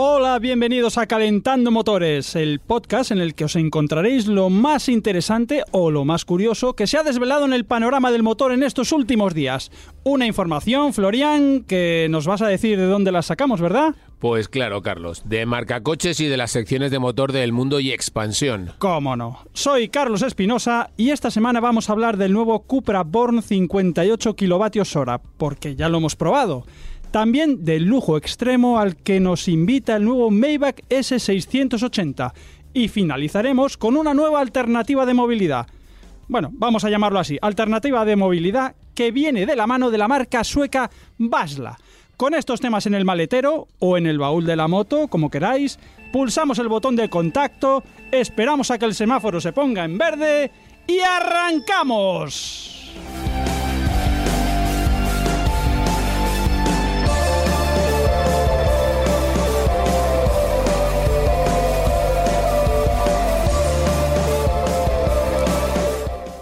Hola, bienvenidos a Calentando Motores, el podcast en el que os encontraréis lo más interesante o lo más curioso que se ha desvelado en el panorama del motor en estos últimos días. Una información, Florian, que nos vas a decir de dónde la sacamos, ¿verdad? Pues claro, Carlos, de marcacoches y de las secciones de motor del mundo y expansión. ¿Cómo no? Soy Carlos Espinosa y esta semana vamos a hablar del nuevo Cupra Born 58 kilovatios hora, porque ya lo hemos probado. También del lujo extremo al que nos invita el nuevo Maybach S680. Y finalizaremos con una nueva alternativa de movilidad. Bueno, vamos a llamarlo así, alternativa de movilidad que viene de la mano de la marca sueca Basla. Con estos temas en el maletero o en el baúl de la moto, como queráis, pulsamos el botón de contacto, esperamos a que el semáforo se ponga en verde y arrancamos.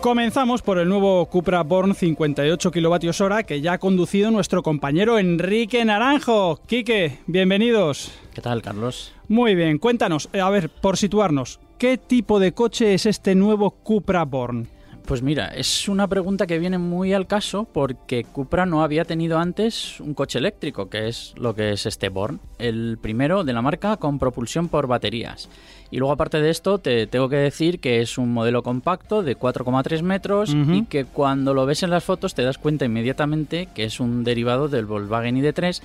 Comenzamos por el nuevo Cupra Born 58 kilovatios hora que ya ha conducido nuestro compañero Enrique Naranjo. Quique, bienvenidos. ¿Qué tal, Carlos? Muy bien, cuéntanos, a ver, por situarnos, ¿qué tipo de coche es este nuevo Cupra Born? Pues mira, es una pregunta que viene muy al caso porque Cupra no había tenido antes un coche eléctrico, que es lo que es este Born, el primero de la marca con propulsión por baterías. Y luego aparte de esto, te tengo que decir que es un modelo compacto de 4,3 metros y que cuando lo ves en las fotos te das cuenta inmediatamente que es un derivado del Volkswagen ID3,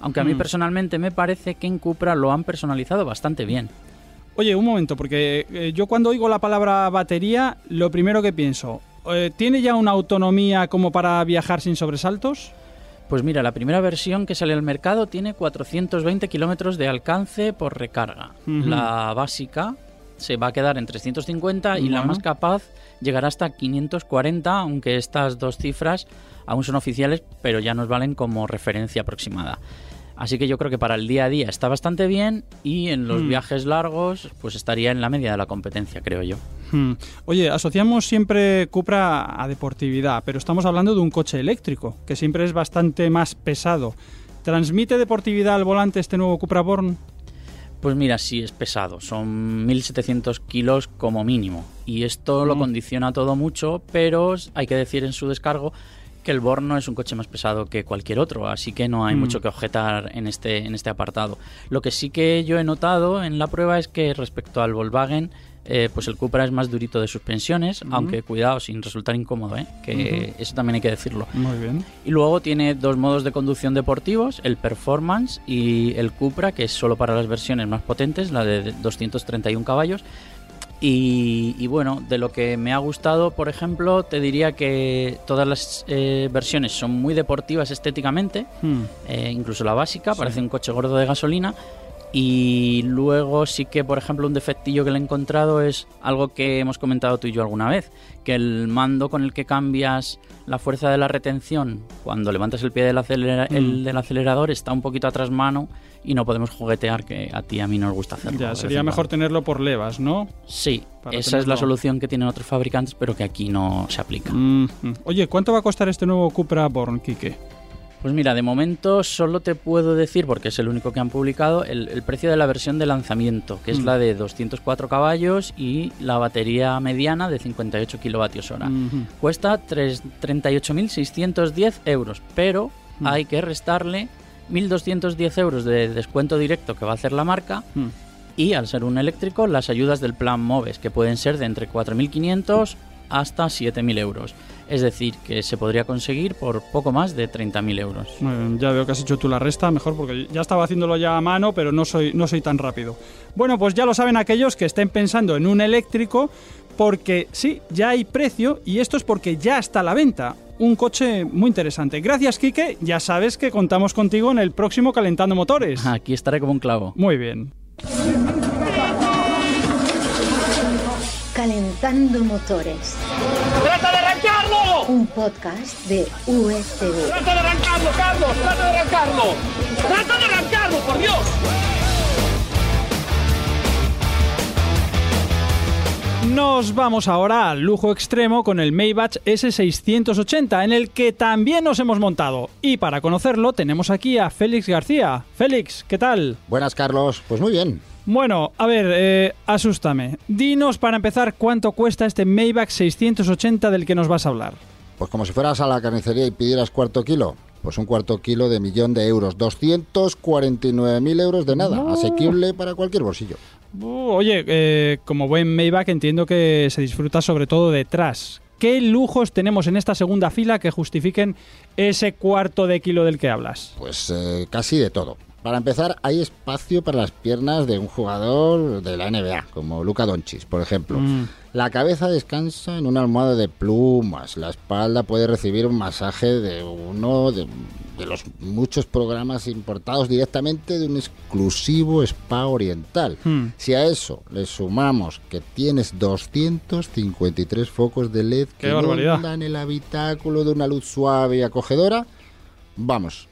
aunque a mí Mm. personalmente me parece que en Cupra lo han personalizado bastante bien. Oye, un momento, porque eh, yo cuando oigo la palabra batería, lo primero que pienso, eh, ¿tiene ya una autonomía como para viajar sin sobresaltos? Pues mira, la primera versión que sale al mercado tiene 420 kilómetros de alcance por recarga. La básica se va a quedar en 350 y la más capaz llegará hasta 540, aunque estas dos cifras aún son oficiales, pero ya nos valen como referencia aproximada. Así que yo creo que para el día a día está bastante bien y en los Mm. viajes largos pues estaría en la media de la competencia, creo yo. Hmm. Oye, asociamos siempre Cupra a deportividad, pero estamos hablando de un coche eléctrico, que siempre es bastante más pesado. ¿Transmite deportividad al volante este nuevo Cupra Born? Pues mira, sí es pesado, son 1700 kilos como mínimo. Y esto lo Mm. condiciona todo mucho, pero hay que decir en su descargo que el Born no es un coche más pesado que cualquier otro, así que no hay Mm. mucho que objetar en este, en este apartado. Lo que sí que yo he notado en la prueba es que respecto al Volkswagen, eh, pues el Cupra es más durito de suspensiones, aunque cuidado, sin resultar incómodo, ¿eh? que eso también hay que decirlo. Muy bien. Y luego tiene dos modos de conducción deportivos, el Performance y el Cupra, que es solo para las versiones más potentes, la de 231 caballos. Y, y bueno, de lo que me ha gustado, por ejemplo, te diría que todas las eh, versiones son muy deportivas estéticamente, Hmm. eh, incluso la básica, parece un coche gordo de gasolina. Y luego sí que, por ejemplo, un defectillo que le he encontrado es algo que hemos comentado tú y yo alguna vez, que el mando con el que cambias la fuerza de la retención cuando levantas el pie del, acelera- Mm. el del acelerador está un poquito atrás mano y no podemos juguetear, que a ti y a mí nos gusta hacerlo. Ya, sería mejor tenerlo por levas, ¿no? Sí, para esa es la solución que tienen otros fabricantes, pero que aquí no se aplica. Mm, mm. Oye, ¿cuánto va a costar este nuevo Cupra Born, Quique? Pues mira, de momento solo te puedo decir, porque es el único que han publicado, el, el precio de la versión de lanzamiento, que es Mm. la de 204 caballos y la batería mediana de 58 kilovatios hora. Mhm. Cuesta tres- 38.610 euros, pero Mm. hay que restarle 1.210 euros de descuento directo que va a hacer la marca Mm. y al ser un eléctrico las ayudas del plan MOVES, que pueden ser de entre 4.500 hasta 7.000 euros. Es decir, que se podría conseguir por poco más de 30.000 euros. Muy bien, ya veo que has hecho tú la resta, mejor porque ya estaba haciéndolo ya a mano, pero no soy, no soy tan rápido. Bueno, pues ya lo saben aquellos que estén pensando en un eléctrico, porque sí, ya hay precio y esto es porque ya está a la venta. Un coche muy interesante. Gracias, Quique. Ya sabes que contamos contigo en el próximo Calentando Motores. Aquí estaré como un clavo. Muy bien. Calentando Motores. ¡Trata de arrancarlo! Un podcast de USV. ¡Trata de arrancarlo, Carlos! ¡Trata de arrancarlo! ¡Trata de arrancarlo, por Dios! Nos vamos ahora al lujo extremo con el Maybach S680, en el que también nos hemos montado. Y para conocerlo tenemos aquí a Félix García. Félix, ¿qué tal? Buenas, Carlos. Pues muy bien. Bueno, a ver, eh, asústame. Dinos para empezar cuánto cuesta este Maybach 680 del que nos vas a hablar. Pues como si fueras a la carnicería y pidieras cuarto kilo. Pues un cuarto kilo de millón de euros. 249.000 euros de nada. Asequible para cualquier bolsillo. Uh, oye, eh, como buen Maybach entiendo que se disfruta sobre todo detrás. ¿Qué lujos tenemos en esta segunda fila que justifiquen ese cuarto de kilo del que hablas? Pues eh, casi de todo. Para empezar, hay espacio para las piernas de un jugador de la NBA, como Luka Doncic, por ejemplo. Mm. La cabeza descansa en una almohada de plumas. La espalda puede recibir un masaje de uno de, de los muchos programas importados directamente de un exclusivo spa oriental. Hmm. Si a eso le sumamos que tienes 253 focos de LED ¡Qué que barbaridad! inundan el habitáculo de una luz suave y acogedora, vamos,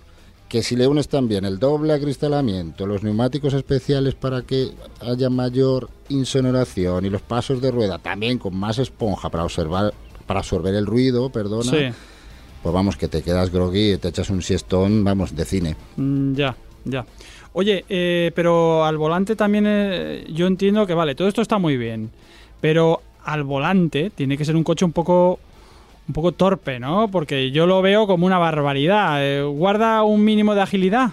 que si le unes también el doble acristalamiento, los neumáticos especiales para que haya mayor insonoración y los pasos de rueda también con más esponja para observar para absorber el ruido, perdona, Sí, pues vamos que te quedas groggy y te echas un siestón, vamos, de cine. mm, ya, ya. Oye, eh, pero al volante también eh, yo entiendo que vale, todo esto está muy bien, pero al volante tiene que ser un coche un poco un poco torpe, ¿no? Porque yo lo veo como una barbaridad. Eh, ¿Guarda un mínimo de agilidad?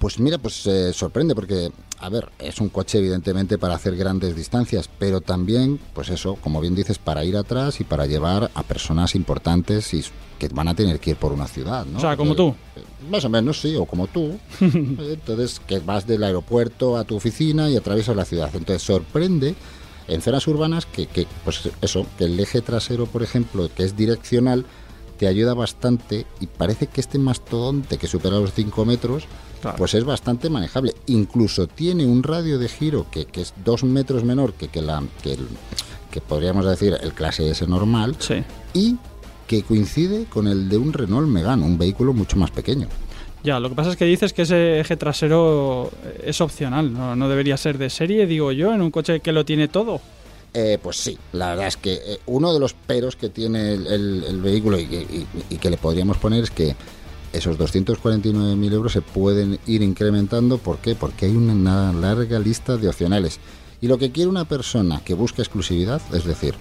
Pues mira, pues eh, sorprende porque, a ver, es un coche evidentemente para hacer grandes distancias, pero también, pues eso, como bien dices, para ir atrás y para llevar a personas importantes y que van a tener que ir por una ciudad, ¿no? O sea, como tú. eh, Más o menos, sí, o como tú. Entonces, que vas del aeropuerto a tu oficina y atraviesas la ciudad. Entonces, sorprende en zonas urbanas que, que, pues eso, que el eje trasero, por ejemplo, que es direccional, te ayuda bastante y parece que este mastodonte que supera los 5 metros, Claro. pues es bastante manejable. Incluso tiene un radio de giro que, que es 2 metros menor que, que, la, que, el- que podríamos decir el clase S normal Sí. y que coincide con el de un Renault Megane, un vehículo mucho más pequeño. Ya, lo que pasa es que dices que ese eje trasero eh, es opcional, no, debería ser de serie, digo yo, en un coche que lo tiene todo. Eh, pues sí, la verdad es que eh, uno de los peros que tiene el, vehículo y que, le podríamos poner es que esos 249.000 euros se pueden ir incrementando. ¿Por qué? Porque hay una larga lista de opcionales. Y lo que quiere una persona que busca exclusividad, es decir,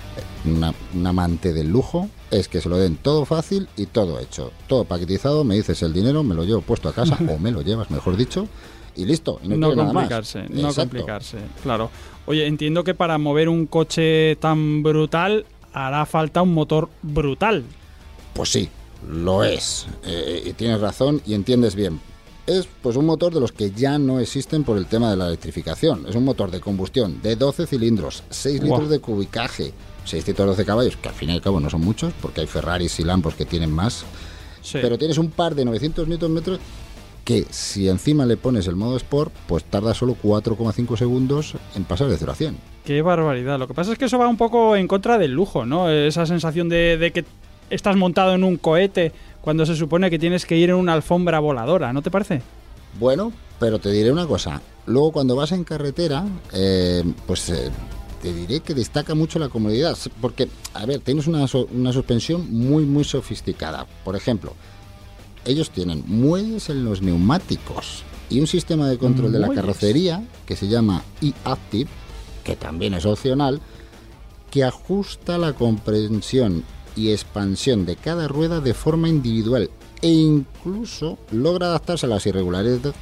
una- un amante del lujo, es que se lo den todo fácil y todo hecho. Todo paquetizado, me dices el dinero, me lo llevo puesto a casa, o me lo llevas, mejor dicho, y listo. Y no, No quiere nada más. complicarse, no Exacto. complicarse, claro. Oye, entiendo que para mover un coche tan brutal hará falta un motor brutal. Pues sí, lo es. Eh, y tienes razón y entiendes bien. Es pues un motor de los que ya no existen por el tema de la electrificación. Es un motor de combustión de 12 cilindros, 6 Guau. litros de cubicaje, 612 caballos, que al fin y al cabo no son muchos, porque hay Ferraris y Lambos que tienen más. Sí. Pero tienes un par de 900 Nm que si encima le pones el modo Sport, pues tarda solo 4,5 segundos en pasar de 0 a 100. Qué barbaridad. Lo que pasa es que eso va un poco en contra del lujo, ¿no? Esa sensación de, de que estás montado en un cohete cuando se supone que tienes que ir en una alfombra voladora, ¿no te parece? Bueno, pero te diré una cosa. Luego cuando vas en carretera, eh, pues eh, te diré que destaca mucho la comodidad. Porque, a ver, tienes una, una suspensión muy, muy sofisticada. Por ejemplo, ellos tienen muelles en los neumáticos y un sistema de control de la carrocería que se llama e-Active, que también es opcional, que ajusta la comprensión y expansión de cada rueda de forma individual e incluso logra adaptarse a las irregularidades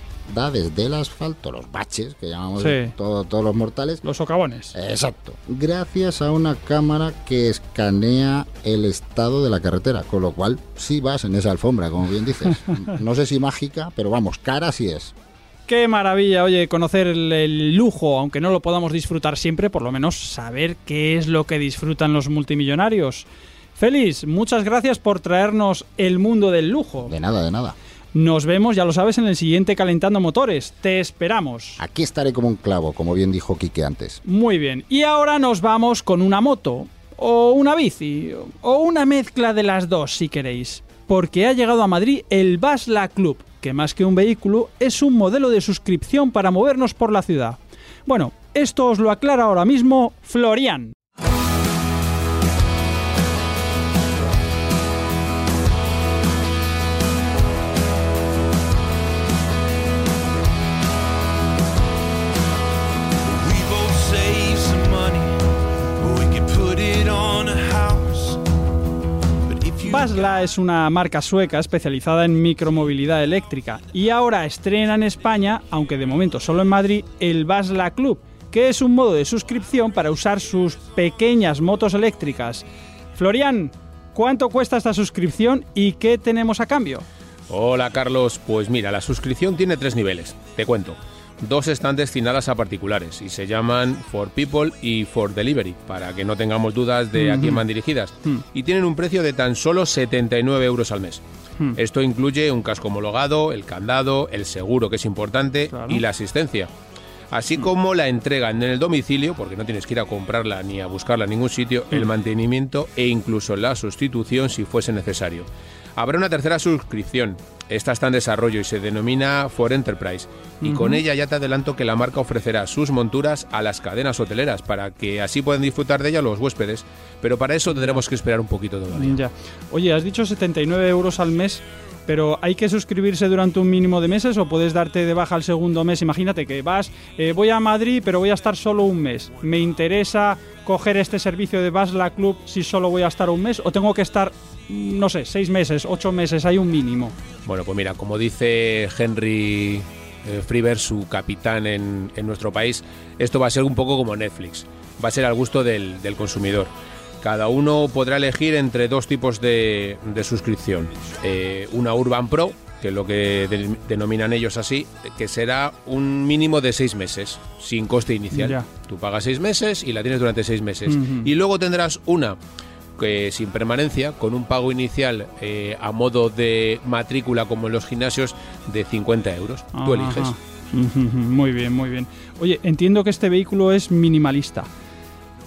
del asfalto, los baches que llamamos Sí. todo- todos los mortales. Los socavones. Exacto. Gracias a una cámara que escanea el estado de la carretera, con lo cual sí vas en esa alfombra, como bien dices. No sé si mágica, pero vamos, cara sí es. Qué maravilla, oye, conocer el, el lujo, aunque no lo podamos disfrutar siempre, por lo menos saber qué es lo que disfrutan los multimillonarios. Félix, muchas gracias por traernos el mundo del lujo. De nada, de nada. Nos vemos, ya lo sabes, en el siguiente Calentando Motores. Te esperamos. Aquí estaré como un clavo, como bien dijo Quique antes. Muy bien. Y ahora nos vamos con una moto. o una bici, o una mezcla de las dos si queréis, porque ha llegado a Madrid el Basla Club, que más que un vehículo es un modelo de suscripción para movernos por la ciudad. Bueno, esto os lo aclara ahora mismo Florian. Basla es una marca sueca especializada en micromovilidad eléctrica y ahora estrena en España, aunque de momento solo en Madrid, el Basla Club, que es un modo de suscripción para usar sus pequeñas motos eléctricas. Florian, ¿cuánto cuesta esta suscripción y qué tenemos a cambio? Hola Carlos, pues mira, la suscripción tiene tres niveles, te cuento. Dos están destinadas a particulares y se llaman For People y For Delivery, para que no tengamos dudas de a quién van dirigidas. Y tienen un precio de tan solo 79 euros al mes. Esto incluye un casco homologado, el candado, el seguro, que es importante, Claro. y la asistencia. Así como la entrega en el domicilio, porque no tienes que ir a comprarla ni a buscarla en ningún sitio, el mantenimiento e incluso la sustitución si fuese necesario. Habrá una tercera suscripción. Esta está en desarrollo y se denomina For Enterprise. Y con ella ya te adelanto que la marca ofrecerá sus monturas a las cadenas hoteleras para que así puedan disfrutar de ella los huéspedes. Pero para eso tendremos que esperar un poquito todavía. Ya. Oye, has dicho 79 euros al mes, pero ¿hay que suscribirse durante un mínimo de meses o puedes darte de baja al segundo mes? Imagínate que vas, eh, voy a Madrid, pero voy a estar solo un mes. ¿Me interesa coger este servicio de Basla Club si solo voy a estar un mes o tengo que estar, mm, no sé, seis meses, ocho meses? Hay un mínimo. Bueno, pues mira, como dice Henry eh, su capitán en, en nuestro país, esto va a ser un poco como Netflix. Va a ser al gusto del, del consumidor. Cada uno podrá elegir entre dos tipos de, de suscripción. Eh, una Urban Pro, que es lo que de- denominan ellos así, que será un mínimo de seis meses, sin coste inicial. Ya. Tú pagas seis meses y la tienes durante seis meses. Y luego tendrás una que sin permanencia, con un pago inicial eh, a modo de matrícula como en los gimnasios de 50 euros. Tú Ajá. eliges. Muy bien, muy bien. Oye, entiendo que este vehículo es minimalista.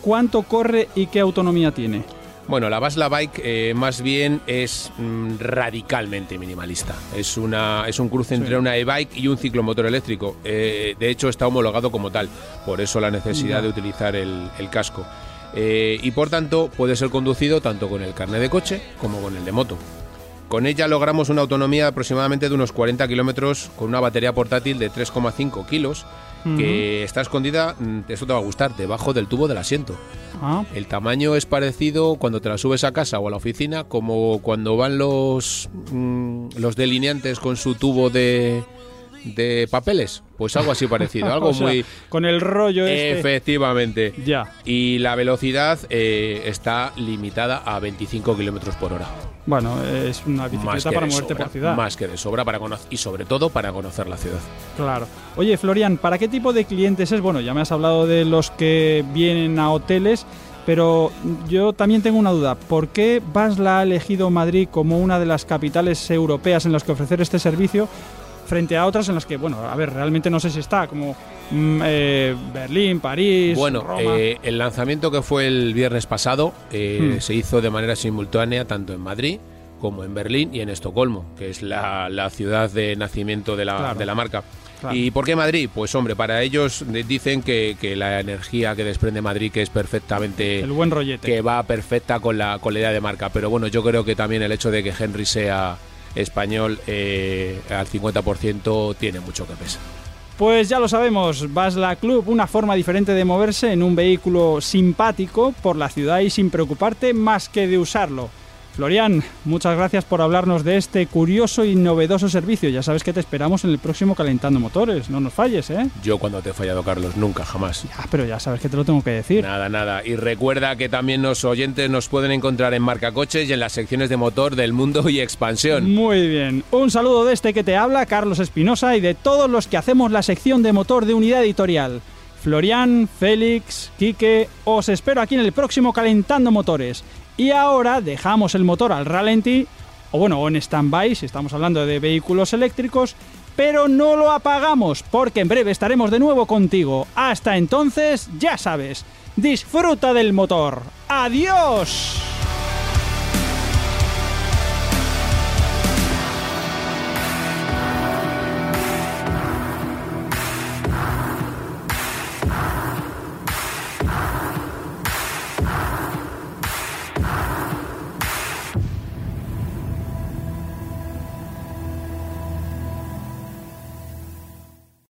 ¿Cuánto corre y qué autonomía tiene? Bueno, la Basla Bike eh, más bien es mm, radicalmente minimalista. Es, una, es un cruce entre una e-bike y un ciclomotor eléctrico. Eh, de hecho, está homologado como tal. Por eso la necesidad de utilizar el, el casco. Eh, y por tanto, puede ser conducido tanto con el carnet de coche como con el de moto. Con ella logramos una autonomía aproximadamente de unos 40 kilómetros con una batería portátil de 3,5 kilos que está escondida, mm, eso te va a gustar, debajo del tubo del asiento. Ah, El tamaño es parecido cuando te la subes a casa o a la oficina, como cuando van los, mm, los delineantes con su tubo de, de papeles. Pues algo así parecido, algo o sea, muy... con el rollo este. Efectivamente. Ya. Y la velocidad eh, está limitada a 25 kilómetros por hora. Bueno, es una bicicleta Más que para moverte sobra, por ciudad. Más que de sobra para conocer, y sobre todo para conocer la ciudad. Claro. Oye, Florian, ¿para qué tipo de clientes es? Bueno, ya me has hablado de los que vienen a hoteles, pero yo también tengo una duda. ¿Por qué Basla ha elegido Madrid como una de las capitales europeas en las que ofrecer este servicio? Frente a otras en las que, bueno, a ver, realmente no sé si está, como mm, eh, Berlín, París, Bueno, Roma. eh, el lanzamiento que fue el viernes pasado eh, Hmm. se hizo de manera simultánea tanto en Madrid como en Berlín y en Estocolmo, que es la, la ciudad de nacimiento de la, Claro. de la marca. Claro. ¿Y por qué Madrid? Pues hombre, para ellos dicen que, que la energía que desprende Madrid que es perfectamente... el buen rollete. que va perfecta con la, con la idea de marca. Pero bueno, yo creo que también el hecho de que Henry sea español eh, al 50% tiene mucho que pesar. Pues ya lo sabemos, Basla Club, una forma diferente de moverse en un vehículo simpático por la ciudad y sin preocuparte más que de usarlo. Florian, muchas gracias por hablarnos de este curioso y novedoso servicio. Ya sabes que te esperamos en el próximo Calentando Motores. No nos falles, ¿eh? Yo cuando te he fallado, Carlos, nunca, jamás. Ah, pero ya sabes que te lo tengo que decir. Nada, nada. Y recuerda que también los oyentes nos pueden encontrar en Marca Coches y en las secciones de motor del mundo y expansión. Muy bien. Un saludo de este que te habla, Carlos Espinosa, y de todos los que hacemos la sección de motor de unidad editorial. Florian, Félix, Quique, os espero aquí en el próximo Calentando Motores. Y ahora dejamos el motor al ralentí, o bueno, o en stand-by, si estamos hablando de vehículos eléctricos, pero no lo apagamos, porque en breve estaremos de nuevo contigo. Hasta entonces, ya sabes, Disfruta del motor. ¡Adiós!